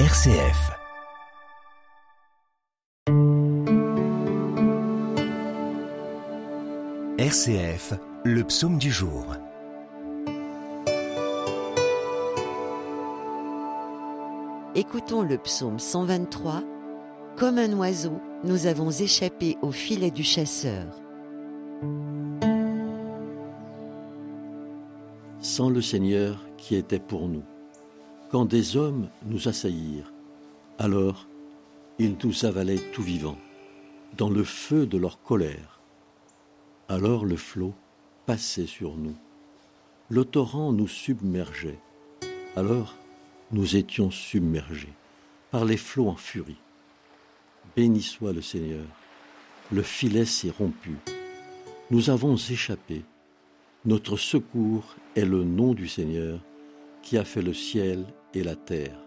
RCF. RCF, le psaume du jour. Écoutons le psaume 123. Comme un oiseau, nous avons échappé au filet du chasseur. Sans le Seigneur qui était pour nous, quand des hommes nous assaillirent, alors ils nous avalaient tout vivants, dans le feu de leur colère. Alors le flot passait sur nous, le torrent nous submergeait, alors nous étions submergés par les flots en furie. Béni soit le Seigneur, le filet s'est rompu, nous avons échappé, notre secours est le nom du Seigneur qui a fait le ciel et la terre.